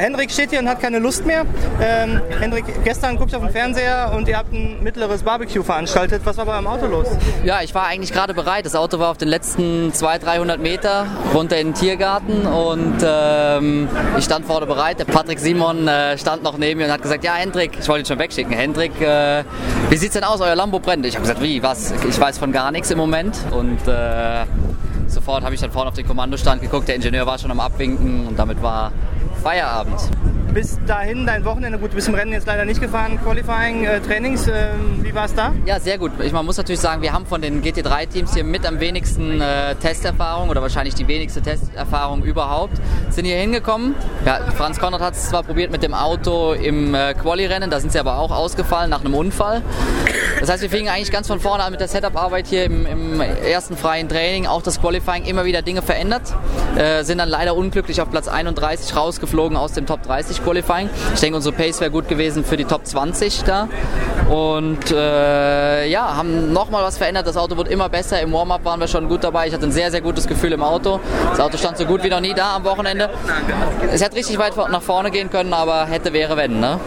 Hendrik steht hier und hat keine Lust mehr. Ähm, Hendrik, gestern guckt auf den Fernseher und ihr habt ein mittleres Barbecue veranstaltet. Was war bei eurem Auto los? Ja, ich war eigentlich gerade bereit. Das Auto war auf den letzten 200, 300 Meter runter in den Tiergarten und ähm, ich stand vorne bereit. Der Patrick Simon äh, stand noch neben mir und hat gesagt, ja Hendrik, ich wollte ihn schon wegschicken. Hendrik, äh, wie sieht's denn aus? Euer Lambo brennt. Ich habe gesagt, wie, was? Ich weiß von gar nichts im Moment und äh, sofort habe ich dann vorne auf den Kommandostand geguckt. Der Ingenieur war schon am Abwinken und damit war Feierabend. Bis dahin dein Wochenende, gut, du bist im Rennen jetzt leider nicht gefahren, Qualifying, äh, Trainings, äh, wie war es da? Ja, sehr gut. Ich, man muss natürlich sagen, wir haben von den GT3-Teams hier mit am wenigsten äh, Testerfahrung oder wahrscheinlich die wenigste Testerfahrung überhaupt. Sind hier hingekommen. Ja, Franz Konrad hat es zwar probiert mit dem Auto im äh, Quali-Rennen, da sind sie aber auch ausgefallen nach einem Unfall. Das heißt, wir fingen eigentlich ganz von vorne an mit der Setup-Arbeit hier im, im, ersten freien Training, auch das Qualifying immer wieder Dinge verändert. Äh, sind dann leider unglücklich auf Platz 31 rausgeflogen aus dem Top 30 Qualifying. Ich denke, unsere Pace wäre gut gewesen für die Top 20 da. Und äh, ja, haben nochmal was verändert. Das Auto wird immer besser. Im Warm-up waren wir schon gut dabei. Ich hatte ein sehr, sehr gutes Gefühl im Auto. Das Auto stand so gut wie noch nie da am Wochenende. Es hätte richtig weit nach vorne gehen können, aber hätte, wäre, wenn. Ne?